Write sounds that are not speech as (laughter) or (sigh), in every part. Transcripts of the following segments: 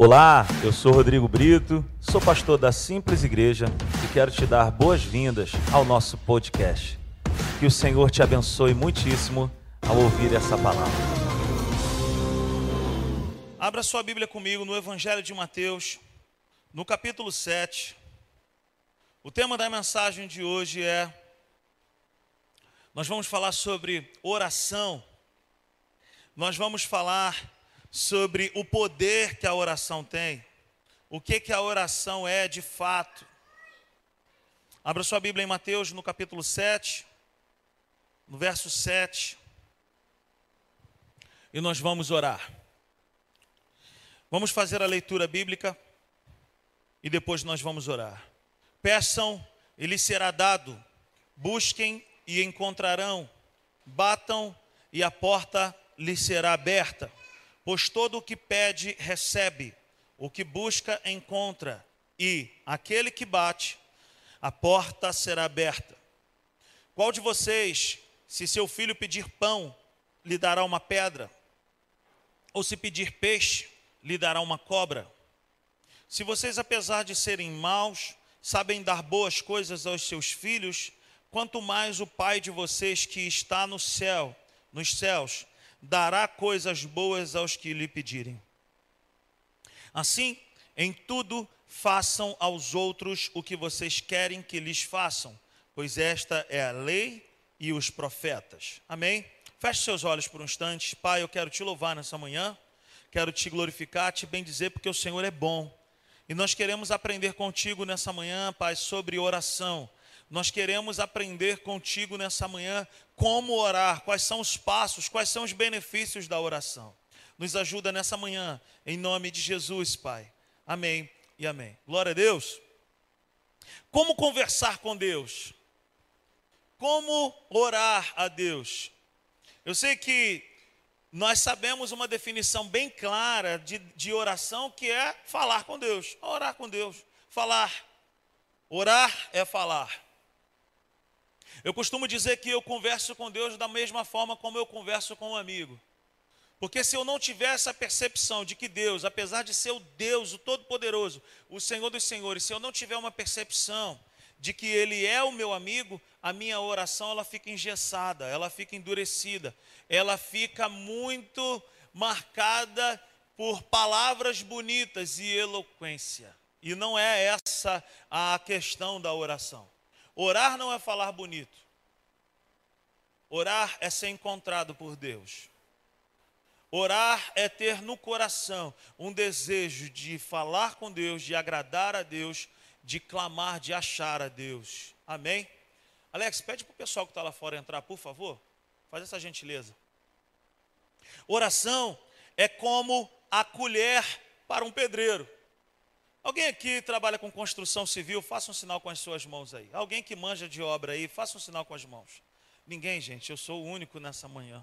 Olá, eu sou Rodrigo Brito, sou pastor da Simples Igreja e quero te dar boas-vindas ao nosso podcast. Que o Senhor te abençoe muitíssimo ao ouvir essa palavra. Abra sua Bíblia comigo no Evangelho de Mateus, no capítulo 7. O tema da mensagem de hoje é: nós vamos falar sobre oração, nós vamos falar sobre o poder que a oração tem, o que, que a oração é de fato. Abra sua Bíblia em Mateus no capítulo 7, no verso 7, e nós vamos orar. Vamos fazer a leitura bíblica e depois nós vamos orar. Peçam e lhes será dado, busquem e encontrarão, batam e a porta lhes será aberta. Pois todo o que pede, recebe, o que busca, encontra, e aquele que bate, a porta será aberta. Qual de vocês, se seu filho pedir pão, lhe dará uma pedra? Ou se pedir peixe, lhe dará uma cobra? Se vocês, apesar de serem maus, sabem dar boas coisas aos seus filhos, quanto mais o Pai de vocês que está no céu, nos céus, dará coisas boas aos que lhe pedirem. Assim, em tudo façam aos outros o que vocês querem que lhes façam, pois esta é a lei e os profetas. Amém? Feche seus olhos por um instante. Pai, eu quero te louvar nessa manhã, quero te glorificar, te bendizer, porque o Senhor é bom. E nós queremos aprender contigo nessa manhã, Pai, sobre oração nós queremos aprender contigo nessa manhã como orar, quais são os passos, quais são os benefícios da oração. Nos ajuda nessa manhã, em nome de Jesus, Pai. Amém e amém. Glória a Deus. Como conversar com Deus? Como orar a Deus? Eu sei que nós sabemos uma definição bem clara de, de oração que é falar com Deus, orar com Deus, falar. Orar é falar. Eu costumo dizer que eu converso com Deus da mesma forma como eu converso com um amigo. Porque se eu não tiver essa percepção de que Deus, apesar de ser o Deus, o Todo-Poderoso, o Senhor dos Senhores, se eu não tiver uma percepção de que Ele é o meu amigo, a minha oração ela fica engessada, ela fica endurecida, ela fica muito marcada por palavras bonitas e eloquência. E não é essa a questão da oração. Orar não é falar bonito. Orar é ser encontrado por Deus. Orar é ter no coração um desejo de falar com Deus, de agradar a Deus, de clamar, de achar a Deus. Amém? Alex, pede para o pessoal que está lá fora entrar, por favor. Faz essa gentileza. Oração é como a colher para um pedreiro. Alguém aqui trabalha com construção civil, faça um sinal com as suas mãos aí. Alguém que manja de obra aí, faça um sinal com as mãos. Ninguém, gente, eu sou o único nessa manhã.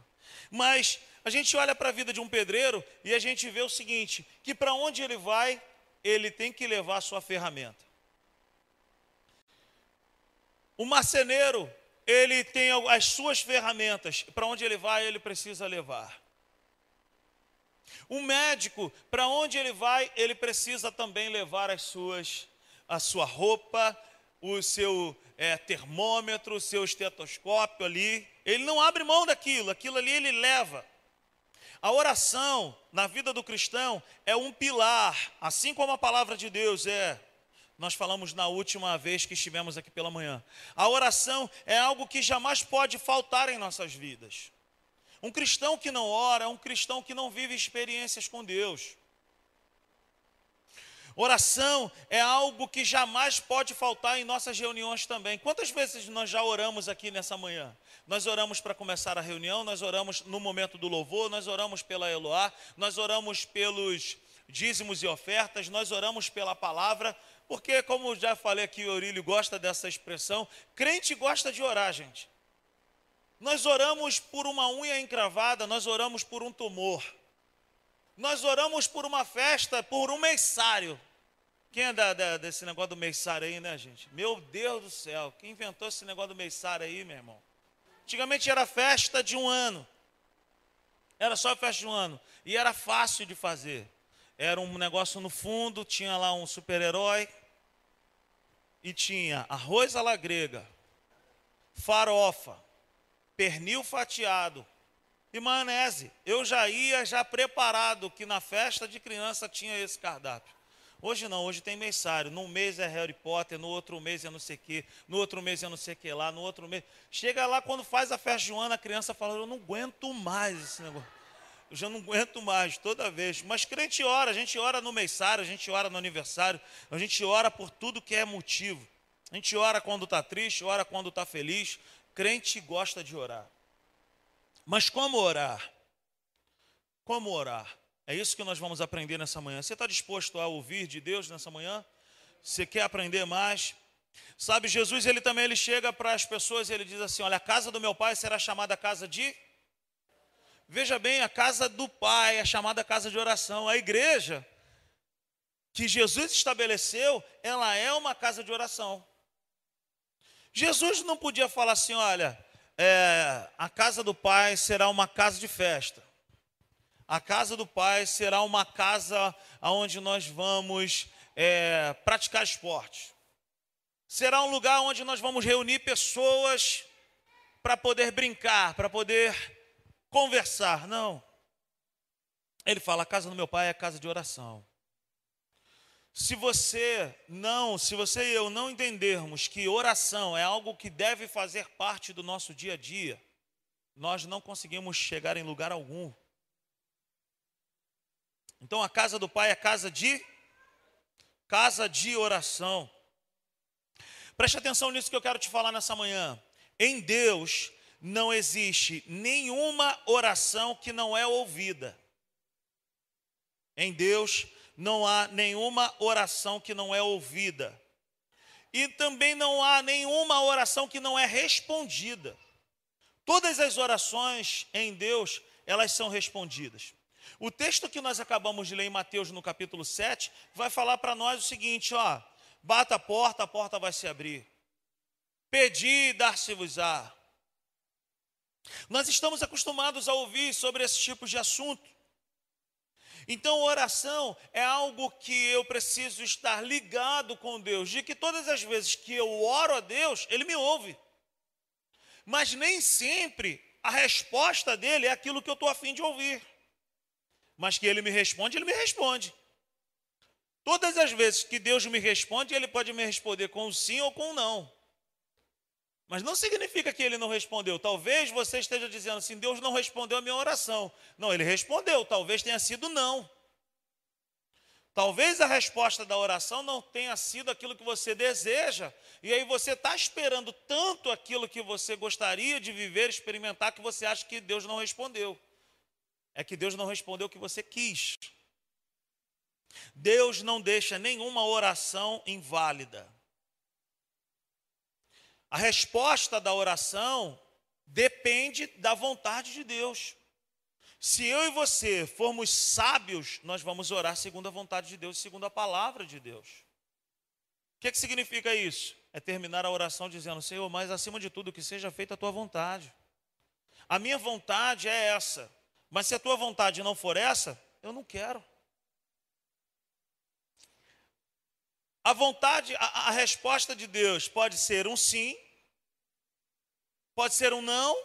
Mas a gente olha para a vida de um pedreiro e a gente vê o seguinte: que para onde ele vai, ele tem que levar a sua ferramenta. O marceneiro, ele tem as suas ferramentas, para onde ele vai, ele precisa levar. O médico, para onde ele vai, ele precisa também levar as suas, a sua roupa, o seu é, termômetro, o seu estetoscópio ali. Ele não abre mão daquilo, aquilo ali ele leva. A oração na vida do cristão é um pilar, assim como a palavra de Deus é. Nós falamos na última vez que estivemos aqui pela manhã. A oração é algo que jamais pode faltar em nossas vidas. Um cristão que não ora é um cristão que não vive experiências com Deus. Oração é algo que jamais pode faltar em nossas reuniões também. Quantas vezes nós já oramos aqui nessa manhã? Nós oramos para começar a reunião, nós oramos no momento do louvor, nós oramos pela Eloá, nós oramos pelos dízimos e ofertas, nós oramos pela palavra, porque, como já falei aqui, o Aurílio gosta dessa expressão, crente gosta de orar, gente. Nós oramos por uma unha encravada, nós oramos por um tumor. Nós oramos por uma festa, por um mensário. Quem é da, da, desse negócio do mensário aí, né, gente? Meu Deus do céu, quem inventou esse negócio do mensário aí, meu irmão? Antigamente era festa de um ano. Era só festa de um ano. E era fácil de fazer. era um negócio no fundo, tinha lá um super-herói e tinha arroz à la grega, farofa, pernil fatiado e maionese. Eu já ia já preparado que na festa de criança tinha esse cardápio. Hoje não, hoje tem mensário. Num mês é Harry Potter, no outro mês é não sei o quê, no outro mês é não sei o que lá, no outro mês. Chega lá quando faz a festa de um ano, a criança fala, eu não aguento mais esse negócio. Eu já não aguento mais toda vez. Mas crente ora, a gente ora no mensário, a gente ora no aniversário, a gente ora por tudo que é motivo. A gente ora quando está triste, ora quando está feliz. Crente gosta de orar. Mas como orar? Como orar? É isso que nós vamos aprender nessa manhã. Você está disposto a ouvir de Deus nessa manhã? Você quer aprender mais? Sabe, Jesus, ele também ele chega para as pessoas e ele diz assim: Olha, a casa do meu pai será chamada casa de. Veja bem, a casa do pai é chamada casa de oração. A igreja que Jesus estabeleceu, ela é uma casa de oração. Jesus não podia falar assim: Olha, é, a casa do pai será uma casa de festa. A casa do Pai será uma casa onde nós vamos é, praticar esporte. Será um lugar onde nós vamos reunir pessoas para poder brincar, para poder conversar. Não. Ele fala: a casa do meu pai é a casa de oração. Se você não, se você e eu não entendermos que oração é algo que deve fazer parte do nosso dia a dia, nós não conseguimos chegar em lugar algum. Então a casa do Pai é casa de casa de oração. Preste atenção nisso que eu quero te falar nessa manhã. Em Deus não existe nenhuma oração que não é ouvida. Em Deus não há nenhuma oração que não é ouvida. E também não há nenhuma oração que não é respondida. Todas as orações em Deus, elas são respondidas. O texto que nós acabamos de ler em Mateus no capítulo 7 vai falar para nós o seguinte, ó: bata a porta, a porta vai se abrir. Pedi dar-se-vos-á. Nós estamos acostumados a ouvir sobre esse tipo de assunto. Então, oração é algo que eu preciso estar ligado com Deus, de que todas as vezes que eu oro a Deus, Ele me ouve. Mas nem sempre a resposta dele é aquilo que eu estou afim de ouvir mas que ele me responde, ele me responde. Todas as vezes que Deus me responde, ele pode me responder com sim ou com não. Mas não significa que ele não respondeu. Talvez você esteja dizendo assim: Deus não respondeu a minha oração. Não, ele respondeu, talvez tenha sido não. Talvez a resposta da oração não tenha sido aquilo que você deseja, e aí você está esperando tanto aquilo que você gostaria de viver, experimentar, que você acha que Deus não respondeu é que Deus não respondeu o que você quis. Deus não deixa nenhuma oração inválida. A resposta da oração depende da vontade de Deus. Se eu e você formos sábios, nós vamos orar segundo a vontade de Deus, segundo a palavra de Deus. O que, é que significa isso? É terminar a oração dizendo: Senhor, mas acima de tudo, que seja feita a tua vontade. A minha vontade é essa. Mas se a tua vontade não for essa, eu não quero. A vontade, a, a, resposta de Deus pode ser um sim, pode ser um não,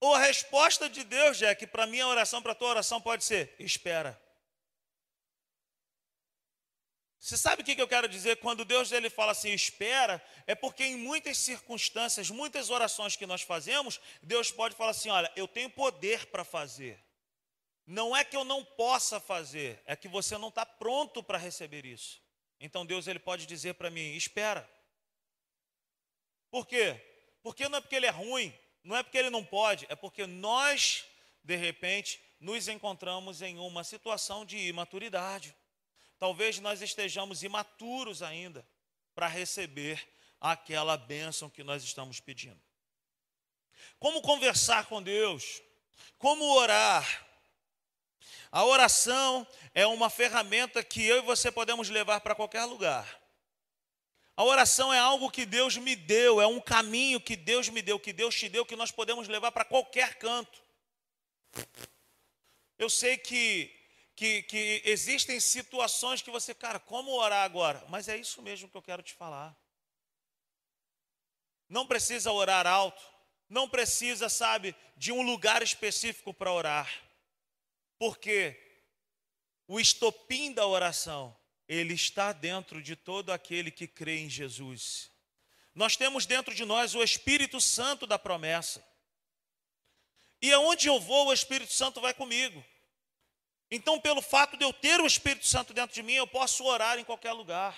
ou a resposta de Deus, Jack, para minha oração, para tua oração, pode ser: espera. Você sabe o que eu quero dizer? Quando Deus ele fala assim, espera, é porque em muitas circunstâncias, muitas orações que nós fazemos, Deus pode falar assim: olha, eu tenho poder para fazer. Não é que eu não possa fazer, é que você não está pronto para receber isso. Então Deus ele pode dizer para mim: espera. Por quê? Porque não é porque ele é ruim, não é porque ele não pode, é porque nós, de repente, nos encontramos em uma situação de imaturidade. Talvez nós estejamos imaturos ainda para receber aquela bênção que nós estamos pedindo. Como conversar com Deus? Como orar? A oração é uma ferramenta que eu e você podemos levar para qualquer lugar. A oração é algo que Deus me deu, é um caminho que Deus me deu, que Deus te deu, que nós podemos levar para qualquer canto. Eu sei que que, que existem situações que você, cara, como orar agora? Mas é isso mesmo que eu quero te falar. Não precisa orar alto, não precisa, sabe, de um lugar específico para orar. Porque o estopim da oração, ele está dentro de todo aquele que crê em Jesus. Nós temos dentro de nós o Espírito Santo da promessa. E aonde eu vou, o Espírito Santo vai comigo. Então, pelo fato de eu ter o Espírito Santo dentro de mim, eu posso orar em qualquer lugar.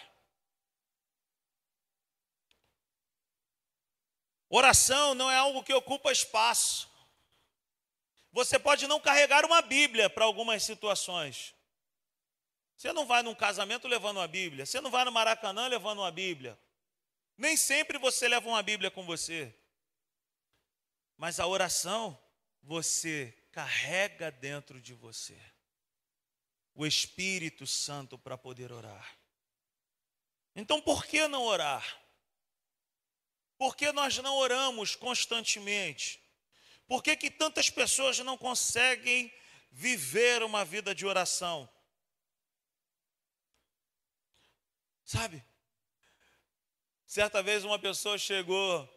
Oração não é algo que ocupa espaço. Você pode não carregar uma Bíblia para algumas situações. Você não vai num casamento levando uma Bíblia. Você não vai no Maracanã levando uma Bíblia. Nem sempre você leva uma Bíblia com você. Mas a oração você carrega dentro de você o Espírito Santo para poder orar. Então, por que não orar? Por que nós não oramos constantemente? Por que, que tantas pessoas não conseguem viver uma vida de oração? Sabe? Certa vez uma pessoa chegou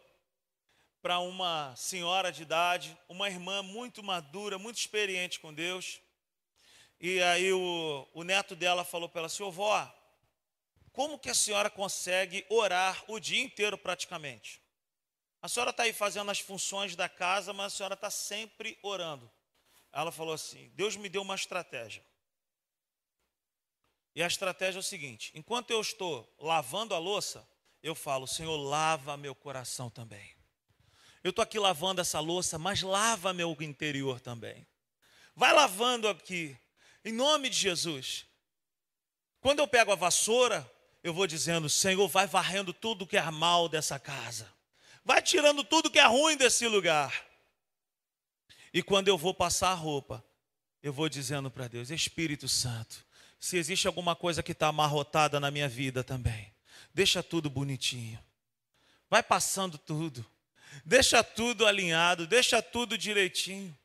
para uma senhora de idade, uma irmã muito madura, muito experiente com Deus. E aí o, o neto dela falou para ela assim, vó, como que a senhora consegue orar o dia inteiro praticamente? A senhora está aí fazendo as funções da casa, mas a senhora está sempre orando. Ela falou assim: Deus me deu uma estratégia. E a estratégia é o seguinte: enquanto eu estou lavando a louça, eu falo, Senhor, lava meu coração também. Eu estou aqui lavando essa louça, mas lava meu interior também. Vai lavando aqui, em nome de Jesus. Quando eu pego a vassoura, eu vou dizendo: Senhor, vai varrendo tudo que é mal dessa casa. Vai tirando tudo que é ruim desse lugar. E quando eu vou passar a roupa, eu vou dizendo para Deus: Espírito Santo, se existe alguma coisa que está amarrotada na minha vida também, deixa tudo bonitinho. Vai passando tudo. Deixa tudo alinhado, deixa tudo direitinho.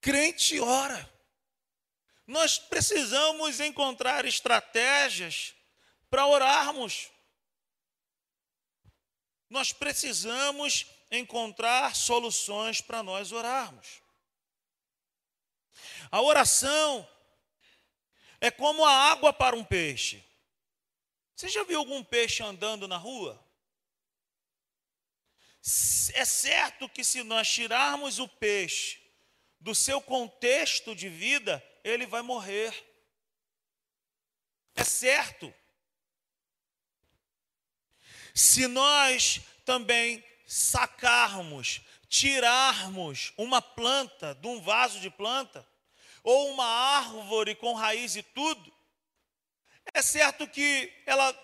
Crente ora. Nós precisamos encontrar estratégias para orarmos. Nós precisamos encontrar soluções para nós orarmos. A oração é como a água para um peixe. Você já viu algum peixe andando na rua? É certo que se nós tirarmos o peixe do seu contexto de vida, ele vai morrer. É certo. Se nós também sacarmos, tirarmos uma planta de um vaso de planta, ou uma árvore com raiz e tudo, é certo que ela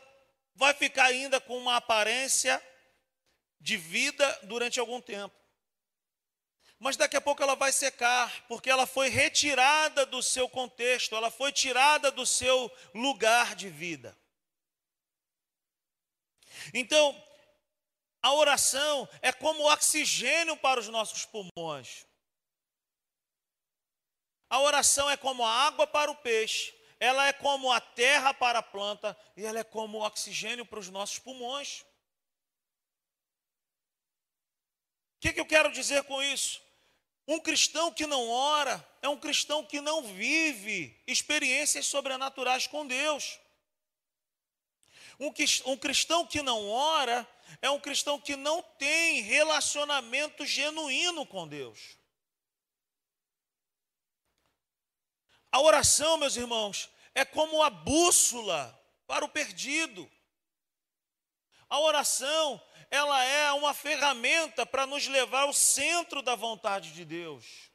vai ficar ainda com uma aparência de vida durante algum tempo. Mas daqui a pouco ela vai secar, porque ela foi retirada do seu contexto, ela foi tirada do seu lugar de vida. Então, a oração é como oxigênio para os nossos pulmões. A oração é como a água para o peixe, ela é como a terra para a planta e ela é como oxigênio para os nossos pulmões. que, que eu quero dizer com isso? Um cristão que não ora é um cristão que não vive experiências sobrenaturais com Deus. Um cristão que não ora é um cristão que não tem relacionamento genuíno com Deus. A oração, meus irmãos, é como a bússola para o perdido. A oração ela é uma ferramenta para nos levar ao centro da vontade de Deus.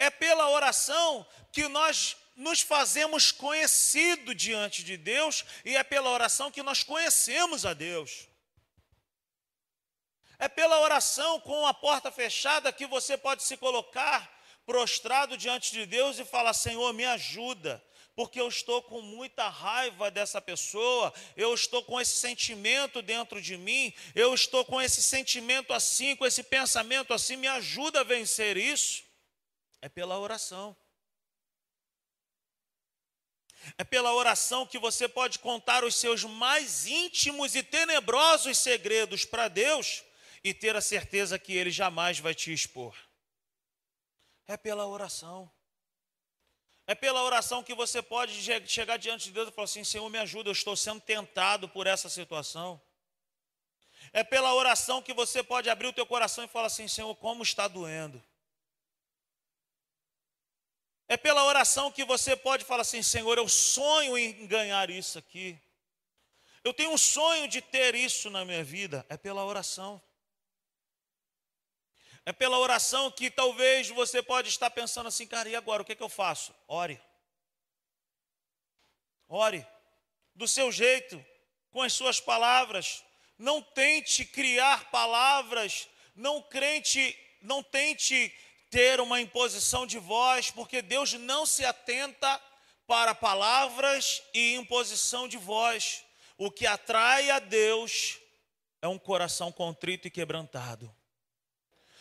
É pela oração que nós nos fazemos conhecido diante de Deus e é pela oração que nós conhecemos a Deus. É pela oração com a porta fechada que você pode se colocar prostrado diante de Deus e falar: Senhor, me ajuda porque eu estou com muita raiva dessa pessoa, eu estou com esse sentimento dentro de mim, eu estou com esse sentimento assim, com esse pensamento assim, me ajuda a vencer isso. É pela oração. É pela oração que você pode contar os seus mais íntimos e tenebrosos segredos para Deus e ter a certeza que Ele jamais vai te expor. É pela oração. É pela oração que você pode chegar diante de Deus e falar assim: Senhor, me ajuda, eu estou sendo tentado por essa situação. É pela oração que você pode abrir o teu coração e falar assim: Senhor, como está doendo. É pela oração que você pode falar assim: Senhor, eu sonho em ganhar isso aqui. Eu tenho um sonho de ter isso na minha vida. É pela oração. É pela oração que talvez você pode estar pensando assim, cara, e agora? O que, é que eu faço? Ore. Ore. Do seu jeito, com as suas palavras. Não tente criar palavras. Não crente, não tente ter uma imposição de voz, porque Deus não se atenta para palavras e imposição de voz. O que atrai a Deus é um coração contrito e quebrantado.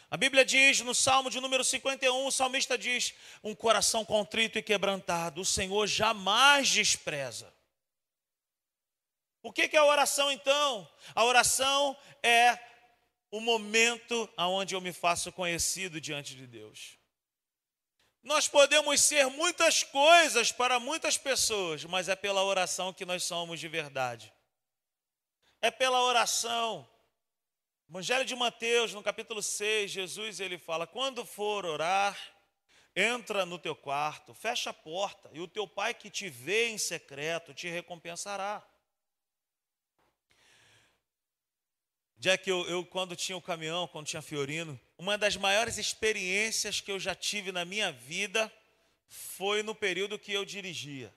A Bíblia diz no Salmo de número 51, o salmista diz: Um coração contrito e quebrantado, o Senhor jamais despreza. O que é a oração então? A oração é o momento onde eu me faço conhecido diante de Deus. Nós podemos ser muitas coisas para muitas pessoas, mas é pela oração que nós somos de verdade. É pela oração Evangelho de Mateus, no capítulo 6, Jesus ele fala: "Quando for orar, entra no teu quarto, fecha a porta, e o teu pai que te vê em secreto te recompensará." Que eu, eu, quando tinha o caminhão, quando tinha Fiorino, uma das maiores experiências que eu já tive na minha vida foi no período que eu dirigia.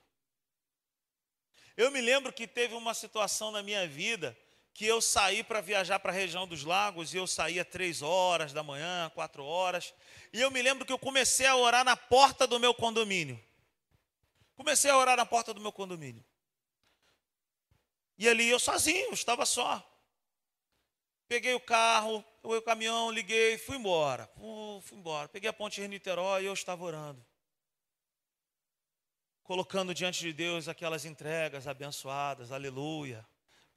Eu me lembro que teve uma situação na minha vida que eu saí para viajar para a região dos lagos e eu saía três horas da manhã, quatro horas. E eu me lembro que eu comecei a orar na porta do meu condomínio. Comecei a orar na porta do meu condomínio. E ali eu sozinho, estava só. Peguei o carro, o caminhão, liguei, fui embora. Uh, fui embora. Peguei a ponte de Niterói e eu estava orando. Colocando diante de Deus aquelas entregas abençoadas, aleluia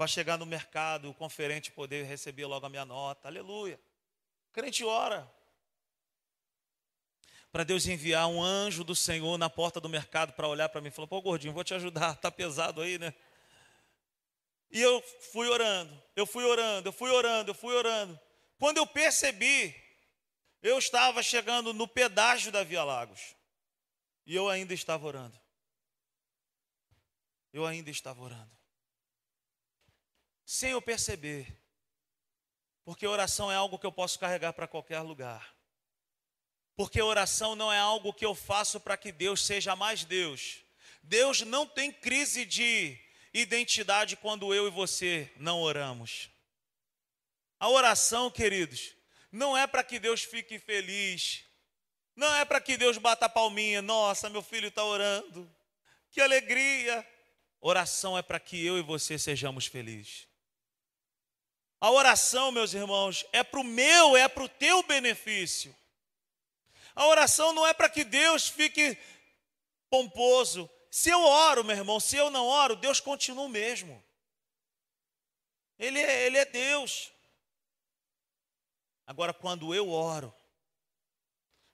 para chegar no mercado, o conferente poder receber logo a minha nota. Aleluia. O crente ora. Para Deus enviar um anjo do Senhor na porta do mercado para olhar para mim e falar: pô, gordinho, vou te ajudar, tá pesado aí, né? E eu fui orando, eu fui orando, eu fui orando, eu fui orando. Quando eu percebi, eu estava chegando no pedágio da Via Lagos. E eu ainda estava orando. Eu ainda estava orando sem eu perceber. Porque oração é algo que eu posso carregar para qualquer lugar. Porque oração não é algo que eu faço para que Deus seja mais Deus. Deus não tem crise de identidade quando eu e você não oramos. A oração, queridos, não é para que Deus fique feliz. Não é para que Deus bata a palminha. Nossa, meu filho está orando. Que alegria. Oração é para que eu e você sejamos felizes. A oração, meus irmãos, é para o meu, é para o teu benefício. A oração não é para que Deus fique pomposo. Se eu oro, meu irmão, se eu não oro, Deus continua o mesmo. Ele é, ele é Deus. Agora, quando eu oro,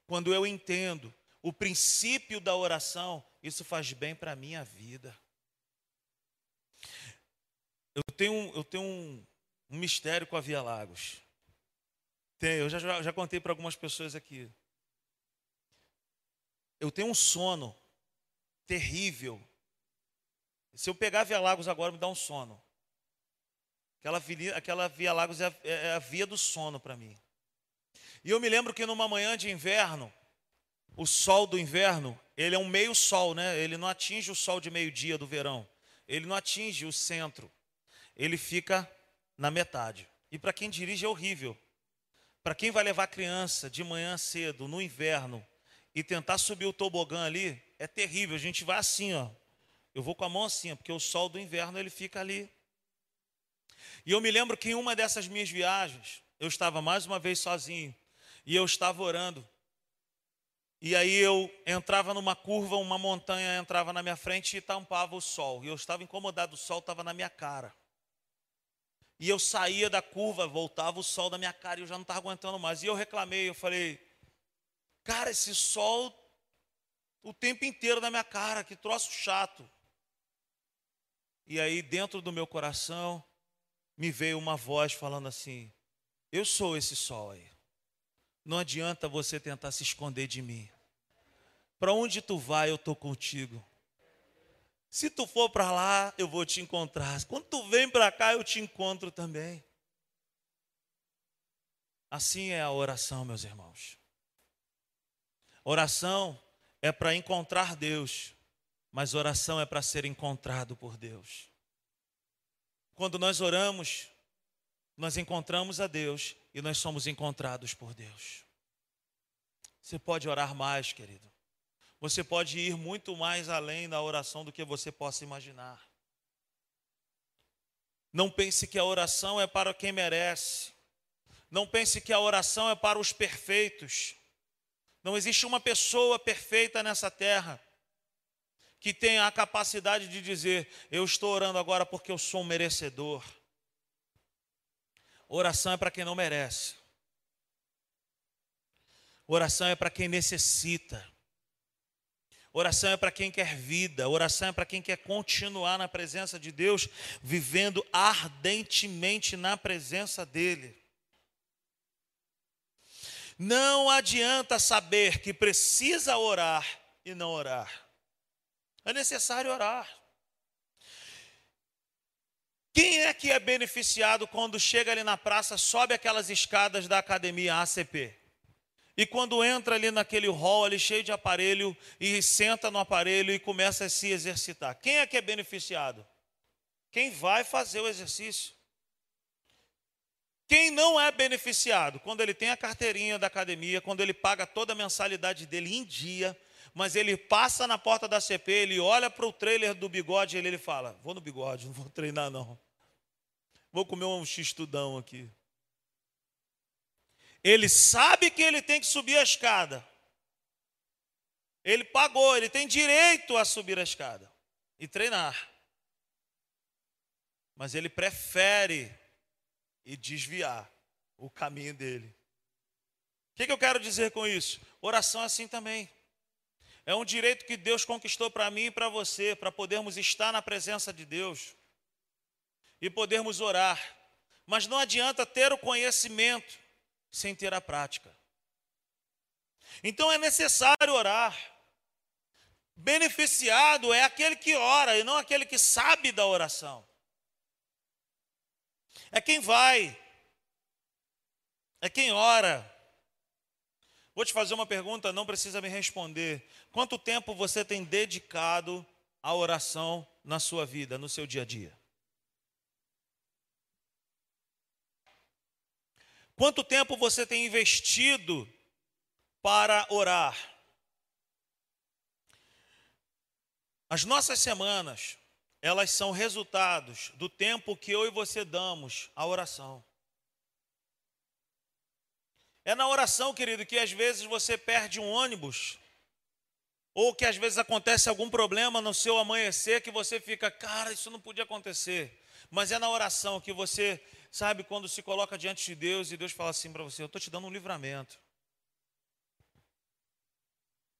quando eu entendo o princípio da oração, isso faz bem para a minha vida. Eu tenho, eu tenho um, um mistério com a Via Lagos. Tem, eu já, já contei para algumas pessoas aqui. Eu tenho um sono terrível. Se eu pegar a Via Lagos agora, me dá um sono. Aquela via, aquela via Lagos é, é, é a via do sono para mim. E eu me lembro que numa manhã de inverno, o sol do inverno, ele é um meio sol, né? Ele não atinge o sol de meio-dia do verão. Ele não atinge o centro. Ele fica na metade. E para quem dirige é horrível. Para quem vai levar criança de manhã cedo, no inverno, e tentar subir o tobogã ali, é terrível. A gente vai assim, ó. Eu vou com a mão assim, porque o sol do inverno ele fica ali. E eu me lembro que em uma dessas minhas viagens, eu estava mais uma vez sozinho, e eu estava orando. E aí eu entrava numa curva, uma montanha entrava na minha frente e tampava o sol. E eu estava incomodado, o sol estava na minha cara. E eu saía da curva, voltava o sol da minha cara e eu já não estava aguentando mais. E eu reclamei, eu falei, cara, esse sol o tempo inteiro na minha cara, que troço chato. E aí, dentro do meu coração, me veio uma voz falando assim: Eu sou esse sol aí. Não adianta você tentar se esconder de mim. Para onde tu vai, eu estou contigo. Se tu for para lá, eu vou te encontrar. Quando tu vem para cá, eu te encontro também. Assim é a oração, meus irmãos. Oração é para encontrar Deus, mas oração é para ser encontrado por Deus. Quando nós oramos, nós encontramos a Deus e nós somos encontrados por Deus. Você pode orar mais, querido. Você pode ir muito mais além da oração do que você possa imaginar. Não pense que a oração é para quem merece. Não pense que a oração é para os perfeitos. Não existe uma pessoa perfeita nessa terra que tenha a capacidade de dizer: Eu estou orando agora porque eu sou um merecedor. Oração é para quem não merece. Oração é para quem necessita. Oração é para quem quer vida, oração é para quem quer continuar na presença de Deus, vivendo ardentemente na presença dEle. Não adianta saber que precisa orar e não orar. É necessário orar. Quem é que é beneficiado quando chega ali na praça, sobe aquelas escadas da academia ACP? E quando entra ali naquele hall ali cheio de aparelho e senta no aparelho e começa a se exercitar. Quem é que é beneficiado? Quem vai fazer o exercício. Quem não é beneficiado? Quando ele tem a carteirinha da academia, quando ele paga toda a mensalidade dele em dia, mas ele passa na porta da CP, ele olha para o trailer do bigode e ele, ele fala: Vou no bigode, (laughs) não vou treinar não. Vou comer um x-tudão aqui. Ele sabe que ele tem que subir a escada. Ele pagou, ele tem direito a subir a escada e treinar. Mas ele prefere e desviar o caminho dele. O que, que eu quero dizer com isso? Oração é assim também. É um direito que Deus conquistou para mim e para você, para podermos estar na presença de Deus e podermos orar. Mas não adianta ter o conhecimento sem ter a prática. Então é necessário orar. Beneficiado é aquele que ora e não aquele que sabe da oração. É quem vai, é quem ora. Vou te fazer uma pergunta, não precisa me responder. Quanto tempo você tem dedicado à oração na sua vida, no seu dia a dia? Quanto tempo você tem investido para orar? As nossas semanas, elas são resultados do tempo que eu e você damos à oração. É na oração, querido, que às vezes você perde um ônibus, ou que às vezes acontece algum problema no seu amanhecer que você fica, cara, isso não podia acontecer. Mas é na oração que você Sabe quando se coloca diante de Deus e Deus fala assim para você: Eu estou te dando um livramento.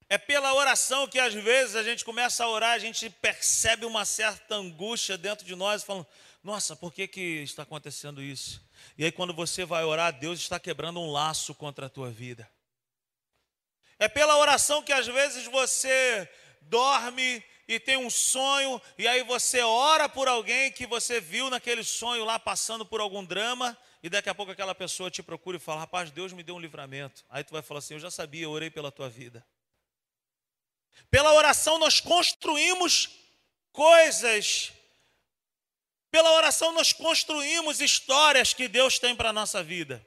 É pela oração que às vezes a gente começa a orar, a gente percebe uma certa angústia dentro de nós, falando: Nossa, por que, que está acontecendo isso? E aí, quando você vai orar, Deus está quebrando um laço contra a tua vida. É pela oração que às vezes você dorme e tem um sonho, e aí você ora por alguém que você viu naquele sonho lá passando por algum drama, e daqui a pouco aquela pessoa te procura e fala: Rapaz, Deus me deu um livramento. Aí tu vai falar assim: Eu já sabia, eu orei pela tua vida. Pela oração nós construímos coisas, pela oração nós construímos histórias que Deus tem para a nossa vida.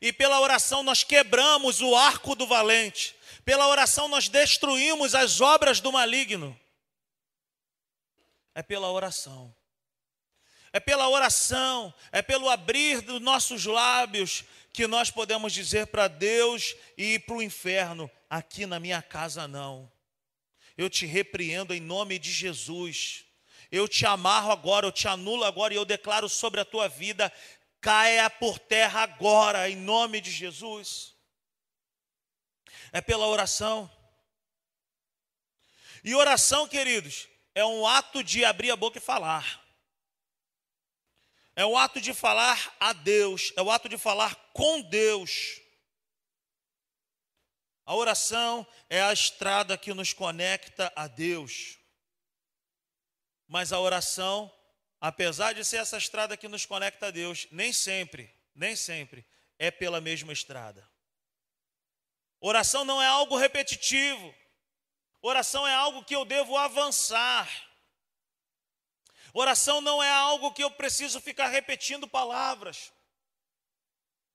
E pela oração nós quebramos o arco do valente. Pela oração nós destruímos as obras do maligno é pela oração. é pela oração, é pelo abrir dos nossos lábios que nós podemos dizer para Deus e para o inferno: aqui na minha casa não. Eu te repreendo em nome de Jesus. Eu te amarro agora, eu te anulo agora e eu declaro sobre a tua vida: caia por terra agora, em nome de Jesus. É pela oração. E oração, queridos, é um ato de abrir a boca e falar. É o ato de falar a Deus, é o ato de falar com Deus. A oração é a estrada que nos conecta a Deus. Mas a oração, apesar de ser essa estrada que nos conecta a Deus, nem sempre, nem sempre é pela mesma estrada. Oração não é algo repetitivo. Oração é algo que eu devo avançar. Oração não é algo que eu preciso ficar repetindo palavras.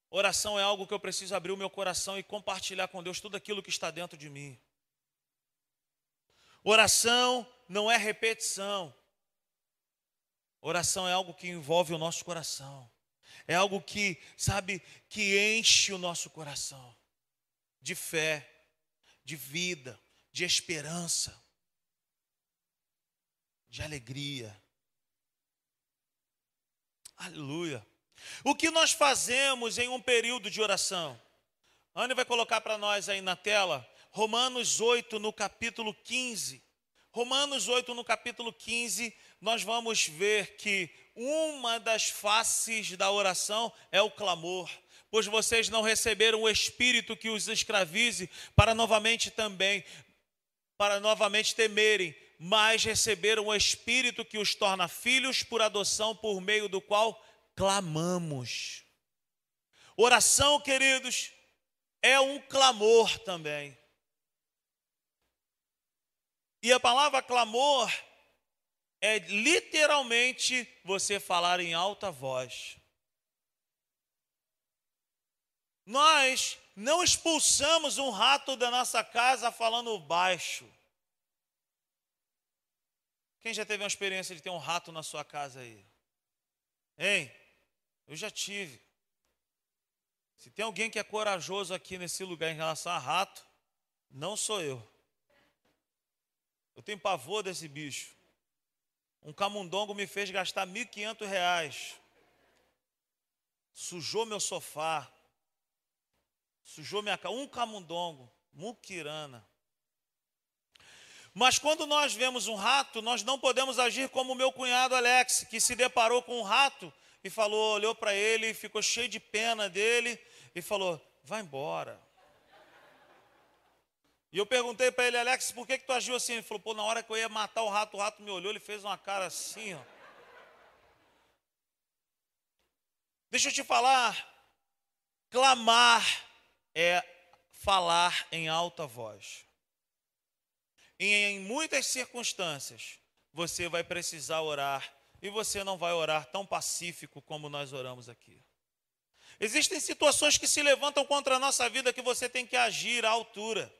Oração é algo que eu preciso abrir o meu coração e compartilhar com Deus tudo aquilo que está dentro de mim. Oração não é repetição. Oração é algo que envolve o nosso coração. É algo que, sabe, que enche o nosso coração de fé, de vida, de esperança, de alegria. Aleluia. O que nós fazemos em um período de oração? Anne vai colocar para nós aí na tela, Romanos 8, no capítulo 15. Romanos 8, no capítulo 15, nós vamos ver que uma das faces da oração é o clamor. Pois vocês não receberam o espírito que os escravize para novamente também, para novamente temerem, mas receberam o Espírito que os torna filhos por adoção, por meio do qual clamamos. Oração, queridos, é um clamor também. E a palavra clamor é literalmente você falar em alta voz. Nós não expulsamos um rato da nossa casa falando baixo. Quem já teve uma experiência de ter um rato na sua casa aí? Hein? Eu já tive. Se tem alguém que é corajoso aqui nesse lugar em relação a rato, não sou eu. Eu tenho pavor desse bicho. Um camundongo me fez gastar R$ 1.500. Sujou meu sofá. Sujou minha casa. Um camundongo. Muquirana. Mas quando nós vemos um rato, nós não podemos agir como o meu cunhado Alex, que se deparou com um rato e falou, olhou para ele, ficou cheio de pena dele e falou: "Vai embora". E eu perguntei para ele, Alex, por que, que tu agiu assim? Ele falou, pô, na hora que eu ia matar o rato, o rato me olhou, ele fez uma cara assim, ó. Deixa eu te falar, clamar é falar em alta voz. E em muitas circunstâncias, você vai precisar orar e você não vai orar tão pacífico como nós oramos aqui. Existem situações que se levantam contra a nossa vida que você tem que agir à altura.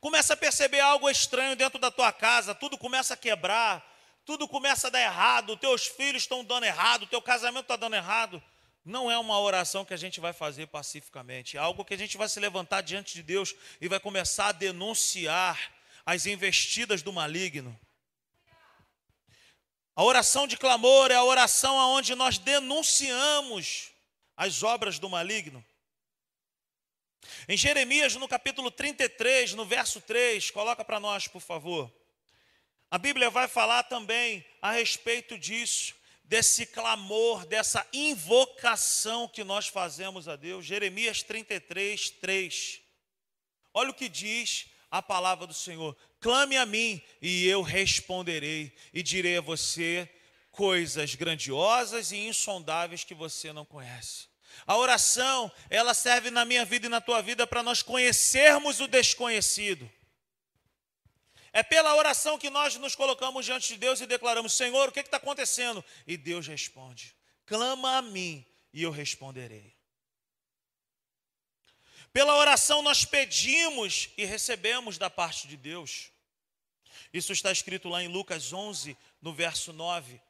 Começa a perceber algo estranho dentro da tua casa, tudo começa a quebrar, tudo começa a dar errado, teus filhos estão dando errado, teu casamento está dando errado. Não é uma oração que a gente vai fazer pacificamente, é algo que a gente vai se levantar diante de Deus e vai começar a denunciar as investidas do maligno. A oração de clamor é a oração onde nós denunciamos as obras do maligno. Em Jeremias, no capítulo 33, no verso 3, coloca para nós, por favor. A Bíblia vai falar também a respeito disso, desse clamor, dessa invocação que nós fazemos a Deus. Jeremias 33, 3. Olha o que diz a palavra do Senhor: clame a mim e eu responderei, e direi a você coisas grandiosas e insondáveis que você não conhece. A oração, ela serve na minha vida e na tua vida para nós conhecermos o desconhecido. É pela oração que nós nos colocamos diante de Deus e declaramos: Senhor, o que é está acontecendo? E Deus responde: Clama a mim e eu responderei. Pela oração nós pedimos e recebemos da parte de Deus. Isso está escrito lá em Lucas 11, no verso 9.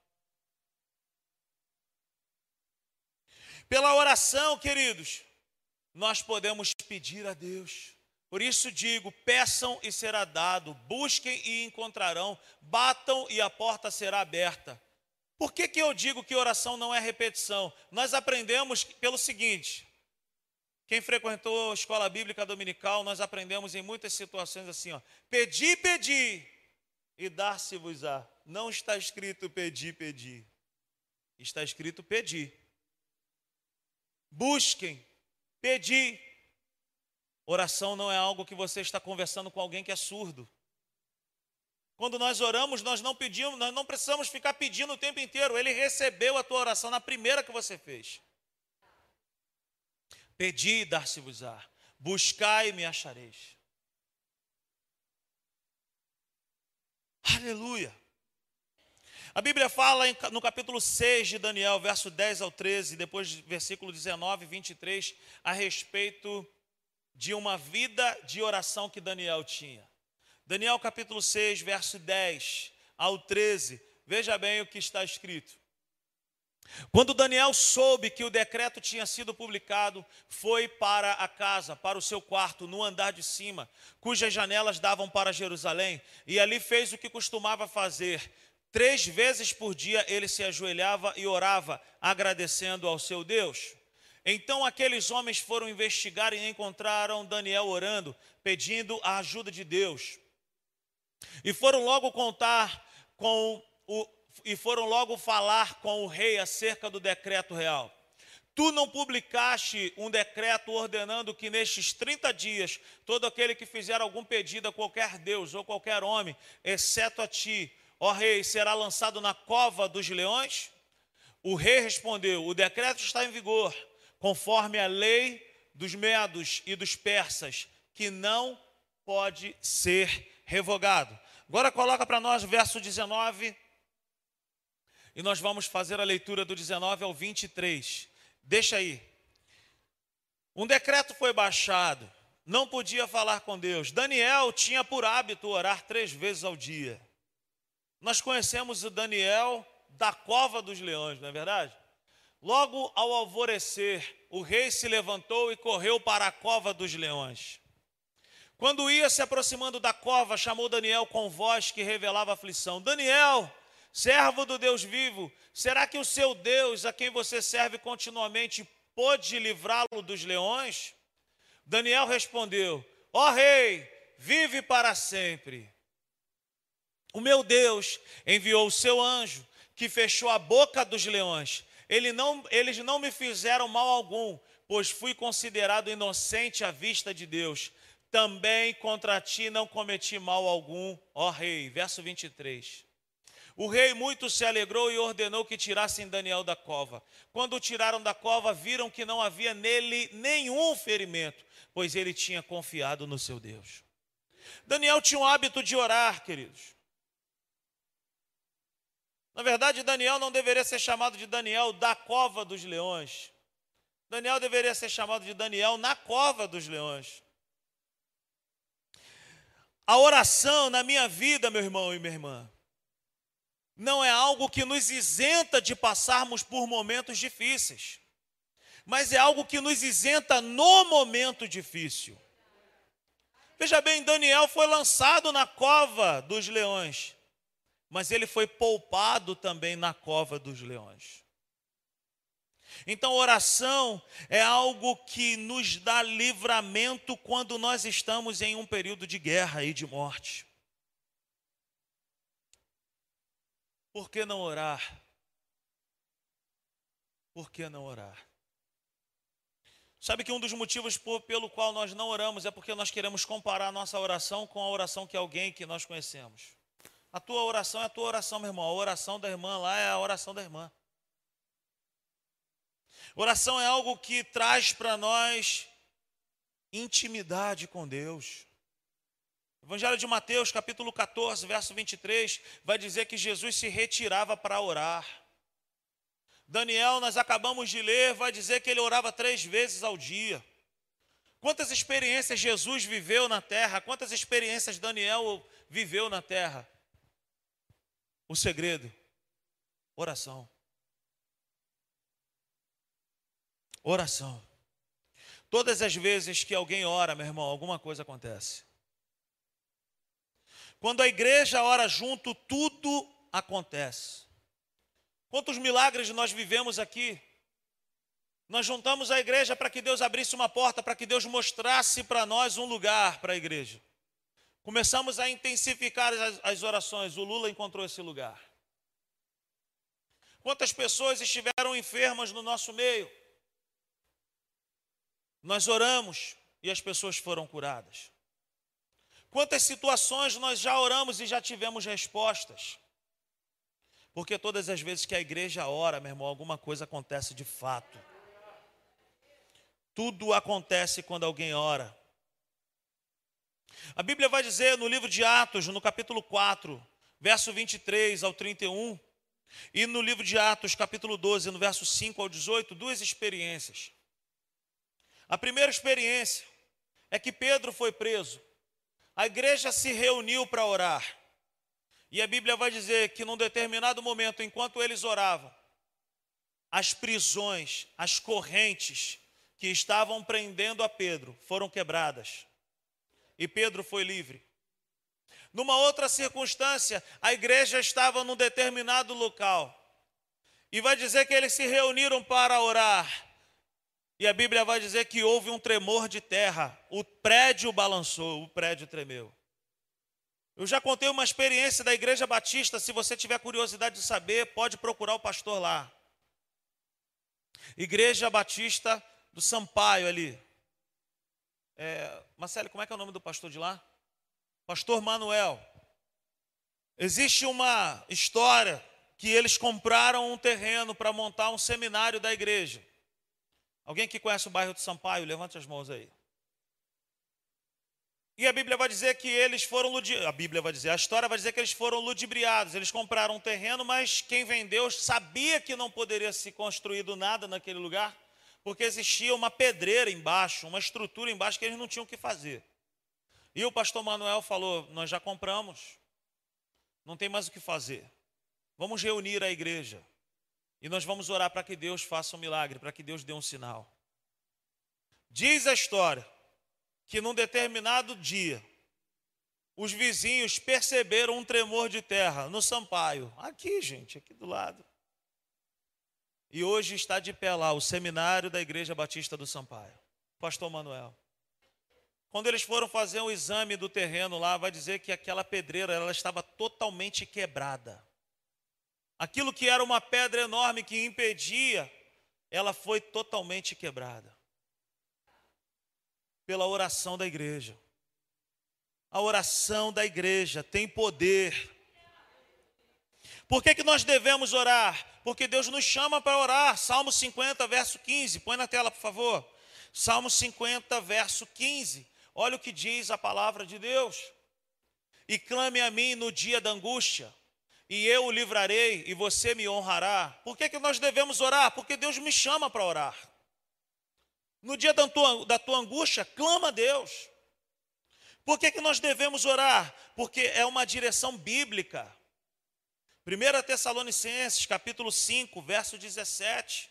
Pela oração, queridos, nós podemos pedir a Deus. Por isso digo: peçam e será dado, busquem e encontrarão, batam e a porta será aberta. Por que, que eu digo que oração não é repetição? Nós aprendemos pelo seguinte: quem frequentou a escola bíblica dominical, nós aprendemos em muitas situações assim: ó, pedi, pedi, e dar-se-vos-á. Não está escrito pedi, pedi. Está escrito pedi. Busquem, pedi. Oração não é algo que você está conversando com alguém que é surdo. Quando nós oramos, nós não pedimos, nós não precisamos ficar pedindo o tempo inteiro. Ele recebeu a tua oração na primeira que você fez. Pedi e dar-se-vos-á. Buscai e me achareis. Aleluia. A Bíblia fala no capítulo 6 de Daniel, verso 10 ao 13, depois versículo 19 e 23, a respeito de uma vida de oração que Daniel tinha. Daniel capítulo 6, verso 10 ao 13. Veja bem o que está escrito. Quando Daniel soube que o decreto tinha sido publicado, foi para a casa, para o seu quarto, no andar de cima, cujas janelas davam para Jerusalém, e ali fez o que costumava fazer. Três vezes por dia ele se ajoelhava e orava, agradecendo ao seu Deus. Então aqueles homens foram investigar e encontraram Daniel orando, pedindo a ajuda de Deus. E foram logo contar com o e foram logo falar com o rei acerca do decreto real. Tu não publicaste um decreto ordenando que nestes 30 dias todo aquele que fizer algum pedido a qualquer Deus ou qualquer homem, exceto a ti, ó rei, será lançado na cova dos leões? O rei respondeu: O decreto está em vigor, conforme a lei dos medos e dos persas, que não pode ser revogado. Agora coloca para nós o verso 19 e nós vamos fazer a leitura do 19 ao 23. Deixa aí. Um decreto foi baixado, não podia falar com Deus. Daniel tinha por hábito orar três vezes ao dia. Nós conhecemos o Daniel da cova dos leões, não é verdade? Logo ao alvorecer, o rei se levantou e correu para a cova dos leões. Quando ia se aproximando da cova, chamou Daniel com voz que revelava aflição: Daniel, servo do Deus vivo, será que o seu Deus, a quem você serve continuamente, pode livrá-lo dos leões? Daniel respondeu: Ó oh, rei, vive para sempre. O meu Deus enviou o seu anjo, que fechou a boca dos leões. Ele não, eles não me fizeram mal algum, pois fui considerado inocente à vista de Deus também contra ti não cometi mal algum, ó rei. Verso 23. O rei muito se alegrou e ordenou que tirassem Daniel da cova. Quando o tiraram da cova, viram que não havia nele nenhum ferimento, pois ele tinha confiado no seu Deus. Daniel tinha o hábito de orar, queridos. Na verdade, Daniel não deveria ser chamado de Daniel da cova dos leões. Daniel deveria ser chamado de Daniel na cova dos leões. A oração na minha vida, meu irmão e minha irmã, não é algo que nos isenta de passarmos por momentos difíceis, mas é algo que nos isenta no momento difícil. Veja bem, Daniel foi lançado na cova dos leões, mas ele foi poupado também na cova dos leões. Então, oração é algo que nos dá livramento quando nós estamos em um período de guerra e de morte. Por que não orar? Por que não orar? Sabe que um dos motivos por, pelo qual nós não oramos é porque nós queremos comparar a nossa oração com a oração que alguém que nós conhecemos. A tua oração é a tua oração, meu irmão. A oração da irmã lá é a oração da irmã. Oração é algo que traz para nós intimidade com Deus. Evangelho de Mateus, capítulo 14, verso 23, vai dizer que Jesus se retirava para orar. Daniel, nós acabamos de ler, vai dizer que ele orava três vezes ao dia. Quantas experiências Jesus viveu na terra? Quantas experiências Daniel viveu na terra? O segredo: oração. Oração. Todas as vezes que alguém ora, meu irmão, alguma coisa acontece. Quando a igreja ora junto, tudo acontece. Quantos milagres nós vivemos aqui? Nós juntamos a igreja para que Deus abrisse uma porta, para que Deus mostrasse para nós um lugar para a igreja. Começamos a intensificar as, orações, o Lula encontrou esse lugar. Quantas pessoas estiveram enfermas no nosso meio? Nós oramos e as pessoas foram curadas. Quantas situações nós já oramos e já tivemos respostas? Porque todas as vezes que a igreja ora, meu irmão, alguma coisa acontece de fato. Tudo acontece quando alguém ora. A Bíblia vai dizer no livro de Atos, no capítulo 4, verso 23 ao 31, e no livro de Atos, capítulo 12, no verso 5 ao 18, duas experiências. A primeira experiência é que Pedro foi preso. A igreja se reuniu para orar. E a Bíblia vai dizer que num determinado momento, enquanto eles oravam, as prisões, as correntes que estavam prendendo a Pedro foram quebradas. E Pedro foi livre. Numa outra circunstância, a igreja estava num determinado local. E vai dizer que eles se reuniram para orar. E a Bíblia vai dizer que houve um tremor de terra, o prédio balançou, o prédio tremeu. Eu já contei uma experiência da Igreja Batista, se você tiver curiosidade de saber, pode procurar o pastor lá. Igreja Batista do Sampaio ali. É, Marcelo, como é que é o nome do pastor de lá? Pastor Manuel. Existe uma história que eles compraram um terreno para montar um seminário da igreja. Alguém que conhece o bairro de Sampaio, levante as mãos aí. E a Bíblia vai dizer que eles foram a Bíblia vai dizer, a história vai dizer que eles foram ludibriados. Eles compraram um terreno, mas quem vendeu sabia que não poderia se construído nada naquele lugar, porque existia uma pedreira embaixo, uma estrutura embaixo que eles não tinham o que fazer. E o pastor Manuel falou: "Nós já compramos. Não tem mais o que fazer. Vamos reunir a igreja. E nós vamos orar para que Deus faça um milagre, para que Deus dê um sinal. Diz a história que num determinado dia, os vizinhos perceberam um tremor de terra no Sampaio, aqui, gente, aqui do lado. E hoje está de pé lá o seminário da Igreja Batista do Sampaio, Pastor Manuel. Quando eles foram fazer um exame do terreno lá, vai dizer que aquela pedreira ela estava totalmente quebrada. Aquilo que era uma pedra enorme que impedia, ela foi totalmente quebrada. Pela oração da igreja. A oração da igreja tem poder. Por que, que nós devemos orar? Porque Deus nos chama para orar. Salmo 50, verso 15. Põe na tela, por favor. Salmo 50, verso 15. Olha o que diz a palavra de Deus. E clame a mim no dia da angústia e eu o livrarei e você me honrará. Por que, que nós devemos orar? Porque Deus me chama para orar. No dia da tua, da tua angústia, clama a Deus. Por que, que nós devemos orar? Porque é uma direção bíblica. 1 Tessalonicenses, capítulo 5, verso 17.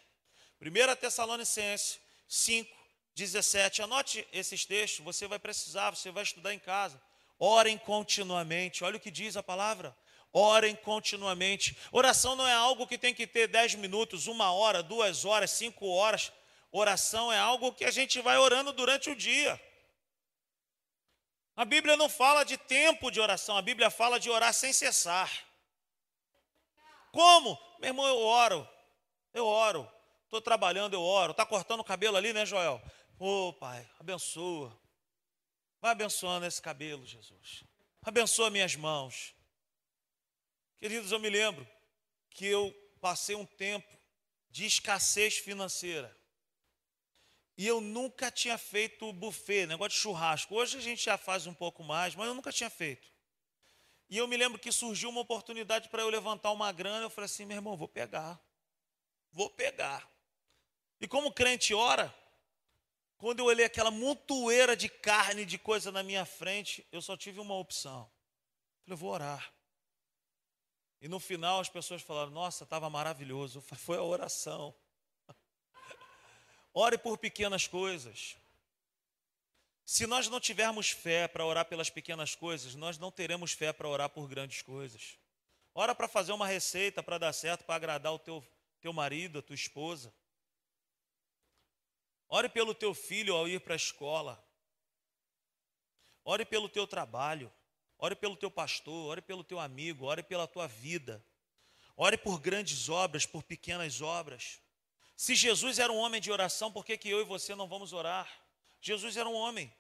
1 Tessalonicenses 5, 17. Anote esses textos, você vai precisar, você vai estudar em casa. Orem continuamente. Olha o que diz a palavra. Orem continuamente. Oração não é algo que tem que ter dez minutos, uma hora, duas horas, cinco horas. Oração é algo que a gente vai orando durante o dia. A Bíblia não fala de tempo de oração, a Bíblia fala de orar sem cessar. Como? Meu irmão, eu oro. Eu oro. Estou trabalhando, eu oro. Está cortando o cabelo ali, né, Joel? Ô, oh, Pai, abençoa. Vai abençoando esse cabelo, Jesus. Abençoa minhas mãos. Queridos, eu me lembro que eu passei um tempo de escassez financeira. E eu nunca tinha feito buffet, negócio de churrasco. Hoje a gente já faz um pouco mais, mas eu nunca tinha feito. E eu me lembro que surgiu uma oportunidade para eu levantar uma grana. Eu falei assim, meu irmão, vou pegar. Vou pegar. E como crente ora, quando eu olhei aquela montoeira de carne, de coisa na minha frente, eu só tive uma opção. Eu falei, vou orar. E no final as pessoas falaram: Nossa, estava maravilhoso. Foi a oração. (laughs) Ore por pequenas coisas. Se nós não tivermos fé para orar pelas pequenas coisas, nós não teremos fé para orar por grandes coisas. Ora para fazer uma receita para dar certo, para agradar o teu, teu marido, a tua esposa. Ore pelo teu filho ao ir para a escola. Ore pelo teu trabalho. Ore pelo teu pastor, ore pelo teu amigo, ore pela tua vida. Ore por grandes obras, por pequenas obras. Se Jesus era um homem de oração, por que, que eu e você não vamos orar? Jesus era um homem,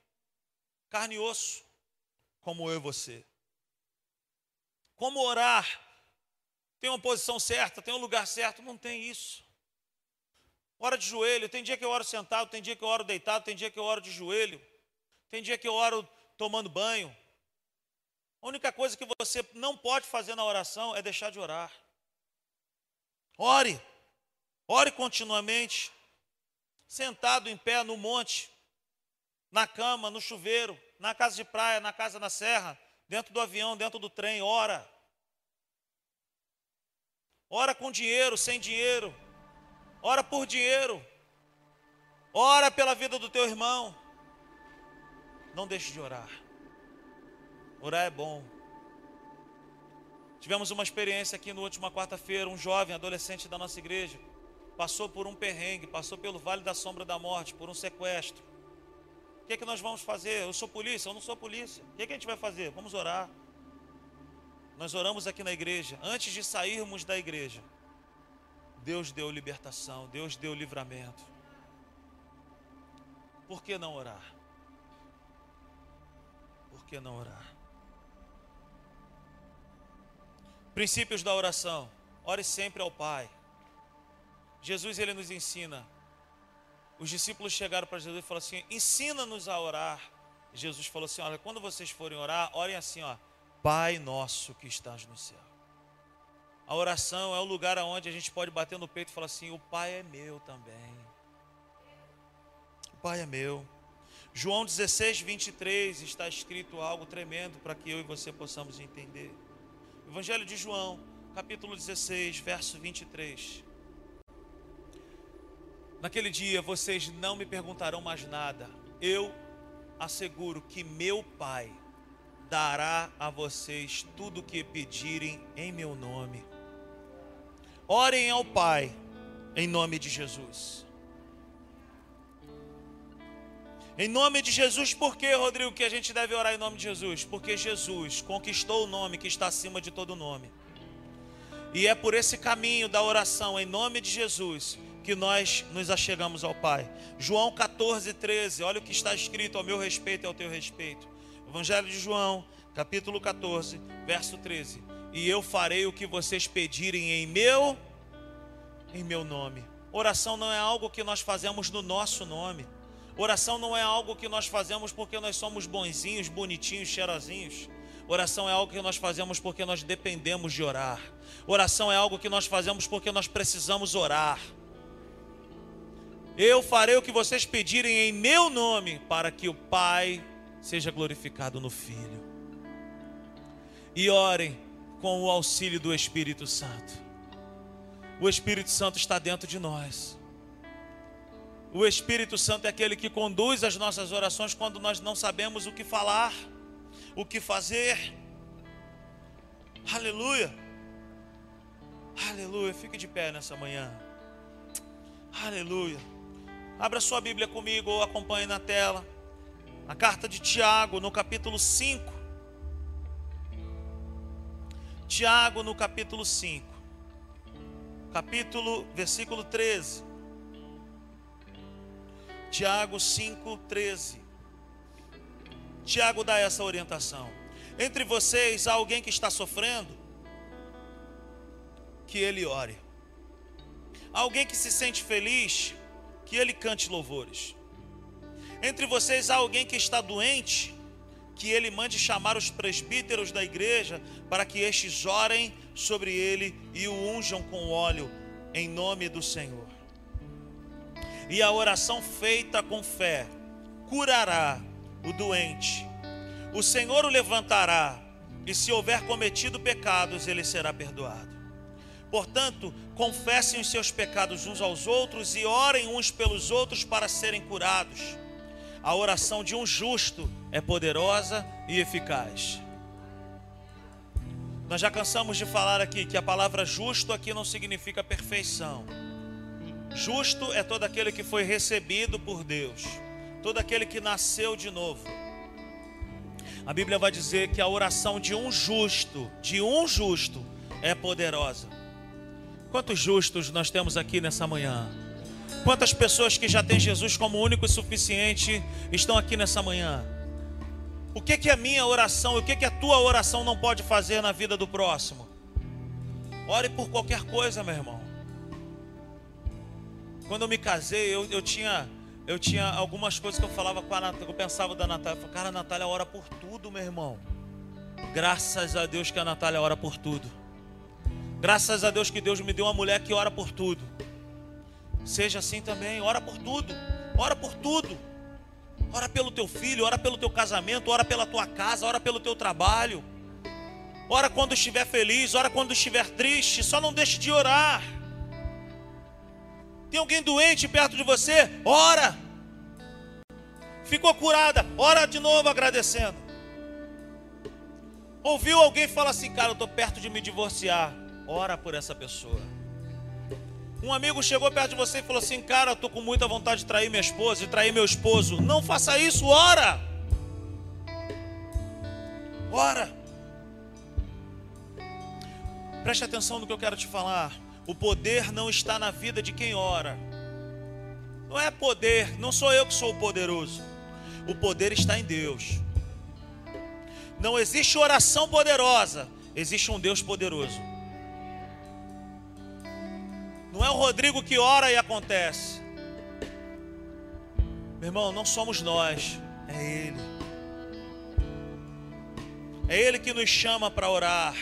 carne e osso, como eu e você. Como orar? Tem uma posição certa, tem um lugar certo? Não tem isso. Ora de joelho, tem dia que eu oro sentado, tem dia que eu oro deitado, tem dia que eu oro de joelho, tem dia que eu oro tomando banho. A única coisa que você não pode fazer na oração é deixar de orar. Ore, ore continuamente, sentado em pé no monte, na cama, no chuveiro, na casa de praia, na casa na serra, dentro do avião, dentro do trem, ora. Ora com dinheiro, sem dinheiro. Ora por dinheiro. Ora pela vida do teu irmão. Não deixe de orar. Orar é bom. Tivemos uma experiência aqui na última quarta-feira, um jovem adolescente da nossa igreja passou por um perrengue, passou pelo vale da sombra da morte, por um sequestro. O que, é que nós vamos fazer? Eu sou polícia, eu não sou polícia. O que, é que a gente vai fazer? Vamos orar. Nós oramos aqui na igreja. Antes de sairmos da igreja, Deus deu libertação, Deus deu livramento. Por que não orar? Por que não orar? Princípios da oração. Ore sempre ao Pai. Jesus ele nos ensina os discípulos chegaram para Jesus e falaram assim: ensina-nos a orar. Jesus falou assim: olha, quando vocês forem orar, orem assim, ó, Pai nosso que estás no céu. A oração é o lugar onde a gente pode bater no peito e falar assim: o Pai é meu também. O Pai é meu. João 16, 23 está escrito algo tremendo para que eu e você possamos entender. Evangelho de João, capítulo 16, verso 23. Naquele dia vocês não me perguntarão mais nada. Eu asseguro que meu Pai dará a vocês tudo o que pedirem em meu nome. Orem ao Pai em nome de Jesus. Em nome de Jesus, por que, Rodrigo, que a gente deve orar em nome de Jesus? Porque Jesus conquistou o nome que está acima de todo nome. E é por esse caminho da oração em nome de Jesus que nós nos achegamos ao Pai. João 14, 13, olha o que está escrito ao meu respeito e ao teu respeito. Evangelho de João, capítulo 14, verso 13. E eu farei o que vocês pedirem em meu em meu nome. Oração não é algo que nós fazemos no nosso nome. Oração não é algo que nós fazemos porque nós somos bonzinhos, bonitinhos, cheirosinhos. Oração é algo que nós fazemos porque nós dependemos de orar. Oração é algo que nós fazemos porque nós precisamos orar. Eu farei o que vocês pedirem em meu nome, para que o Pai seja glorificado no Filho. E orem com o auxílio do Espírito Santo. O Espírito Santo está dentro de nós. O Espírito Santo é aquele que conduz as nossas orações quando nós não sabemos o que falar, o que fazer. Aleluia. Aleluia. Fique de pé nessa manhã. Aleluia. Abra sua Bíblia comigo ou acompanhe na tela. A carta de Tiago, no capítulo 5. Tiago, no capítulo 5. Capítulo, versículo 13. Tiago 5, 13. Tiago dá essa orientação. Entre vocês há alguém que está sofrendo? Que ele ore. Alguém que se sente feliz? Que ele cante louvores. Entre vocês há alguém que está doente, que ele mande chamar os presbíteros da igreja para que estes orem sobre ele e o unjam com óleo em nome do Senhor. E a oração feita com fé curará o doente. O Senhor o levantará, e se houver cometido pecados, ele será perdoado. Portanto, confessem os seus pecados uns aos outros e orem uns pelos outros para serem curados. A oração de um justo é poderosa e eficaz. Nós já cansamos de falar aqui que a palavra justo aqui não significa perfeição. Justo é todo aquele que foi recebido por Deus, todo aquele que nasceu de novo. A Bíblia vai dizer que a oração de um justo, de um justo, é poderosa. Quantos justos nós temos aqui nessa manhã? Quantas pessoas que já têm Jesus como único e suficiente estão aqui nessa manhã? O que que a minha oração, o que que a tua oração não pode fazer na vida do próximo? Ore por qualquer coisa, meu irmão. Quando eu me casei, eu, eu tinha eu tinha algumas coisas que eu falava com a Natália, eu pensava da Natália, eu falava, cara, a Natália ora por tudo, meu irmão. Graças a Deus que a Natália ora por tudo. Graças a Deus que Deus me deu uma mulher que ora por tudo. Seja assim também, ora por tudo. Ora por tudo. Ora pelo teu filho, ora pelo teu casamento, ora pela tua casa, ora pelo teu trabalho. Ora quando estiver feliz, ora quando estiver triste, só não deixe de orar. Tem alguém doente perto de você? Ora. Ficou curada? Ora de novo agradecendo. Ouviu alguém falar assim, cara, eu estou perto de me divorciar. Ora por essa pessoa. Um amigo chegou perto de você e falou assim: Cara, eu estou com muita vontade de trair minha esposa, de trair meu esposo. Não faça isso, ora. Ora. Preste atenção no que eu quero te falar. O poder não está na vida de quem ora. Não é poder, não sou eu que sou o poderoso. O poder está em Deus. Não existe oração poderosa, existe um Deus poderoso. Não é o Rodrigo que ora e acontece. Meu irmão, não somos nós, é Ele. É Ele que nos chama para orar,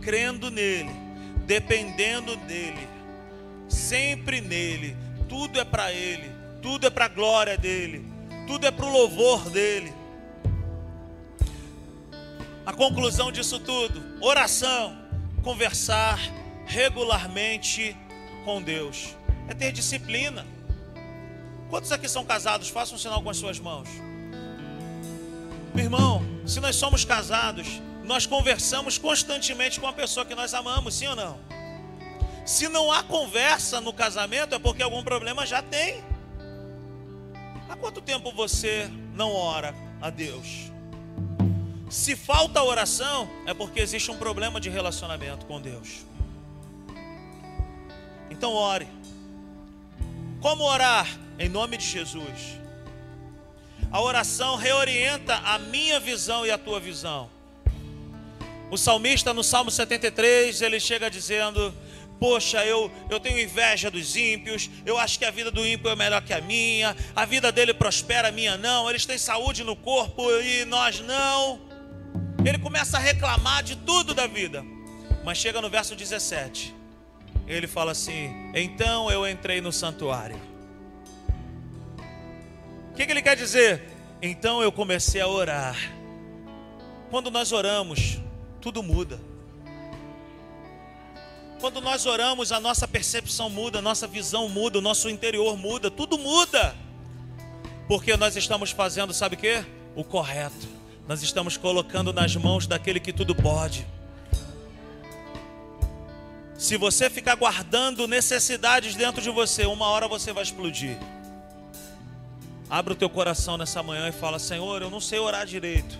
crendo nele, dependendo dele, sempre nele. Tudo é para Ele, tudo é para a glória dele, tudo é para o louvor dele. A conclusão disso tudo: oração, conversar regularmente com Deus, é ter disciplina. Quantos aqui são casados? Façam um sinal com as suas mãos. Meu irmão, se nós somos casados, nós conversamos constantemente com a pessoa que nós amamos, sim ou não? Se não há conversa no casamento, é porque algum problema já tem. Há quanto tempo você não ora a Deus? Se falta oração, é porque existe um problema de relacionamento com Deus. Então ore. Como orar? Em nome de Jesus. A oração reorienta a minha visão e a tua visão. O salmista no Salmo 73, ele chega dizendo: Poxa, eu, eu tenho inveja dos ímpios, eu acho que a vida do ímpio é melhor que a minha, a vida dele prospera, a minha não, eles têm saúde no corpo e nós não. Ele começa a reclamar de tudo da vida, mas chega no verso 17: ele fala assim: Então eu entrei no santuário. O que, que ele quer dizer? Então eu comecei a orar. Quando nós oramos, tudo muda. Quando nós oramos, a nossa percepção muda, a nossa visão muda, o nosso interior muda, tudo muda. Porque nós estamos fazendo, sabe o que? O correto. Nós estamos colocando nas mãos daquele que tudo pode. Se você ficar guardando necessidades dentro de você, uma hora você vai explodir. Abra o teu coração nessa manhã e fala: Senhor, eu não sei orar direito,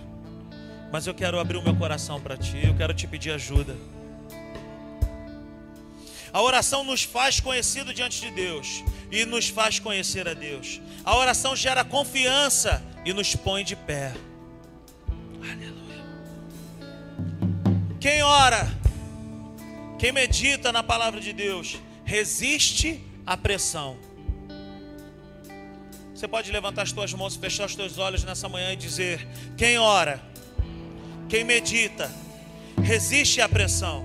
mas eu quero abrir o meu coração para ti, eu quero te pedir ajuda. A oração nos faz conhecido diante de Deus e nos faz conhecer a Deus. A oração gera confiança e nos põe de pé. Aleluia. Quem ora quem medita na palavra de Deus resiste à pressão. Você pode levantar as tuas mãos, fechar os teus olhos nessa manhã e dizer: quem ora, quem medita, resiste à pressão.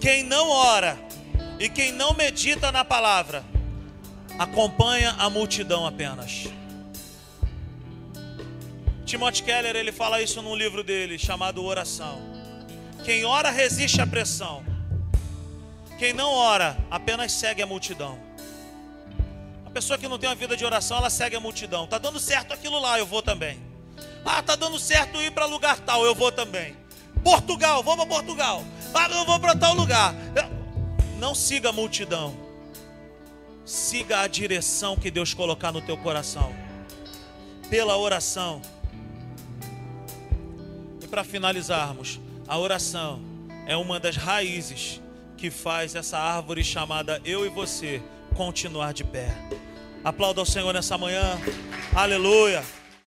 Quem não ora e quem não medita na palavra, acompanha a multidão apenas. Timothy Keller ele fala isso num livro dele chamado Oração. Quem ora resiste à pressão. Quem não ora apenas segue a multidão. A pessoa que não tem uma vida de oração, ela segue a multidão. Tá dando certo aquilo lá, eu vou também. Ah, tá dando certo ir para lugar tal, eu vou também. Portugal, vou para Portugal. Ah, eu vou para tal lugar. Não siga a multidão. Siga a direção que Deus colocar no teu coração. Pela oração. E para finalizarmos, a oração é uma das raízes que faz essa árvore chamada eu e você continuar de pé. Aplauda ao Senhor nessa manhã. Aleluia.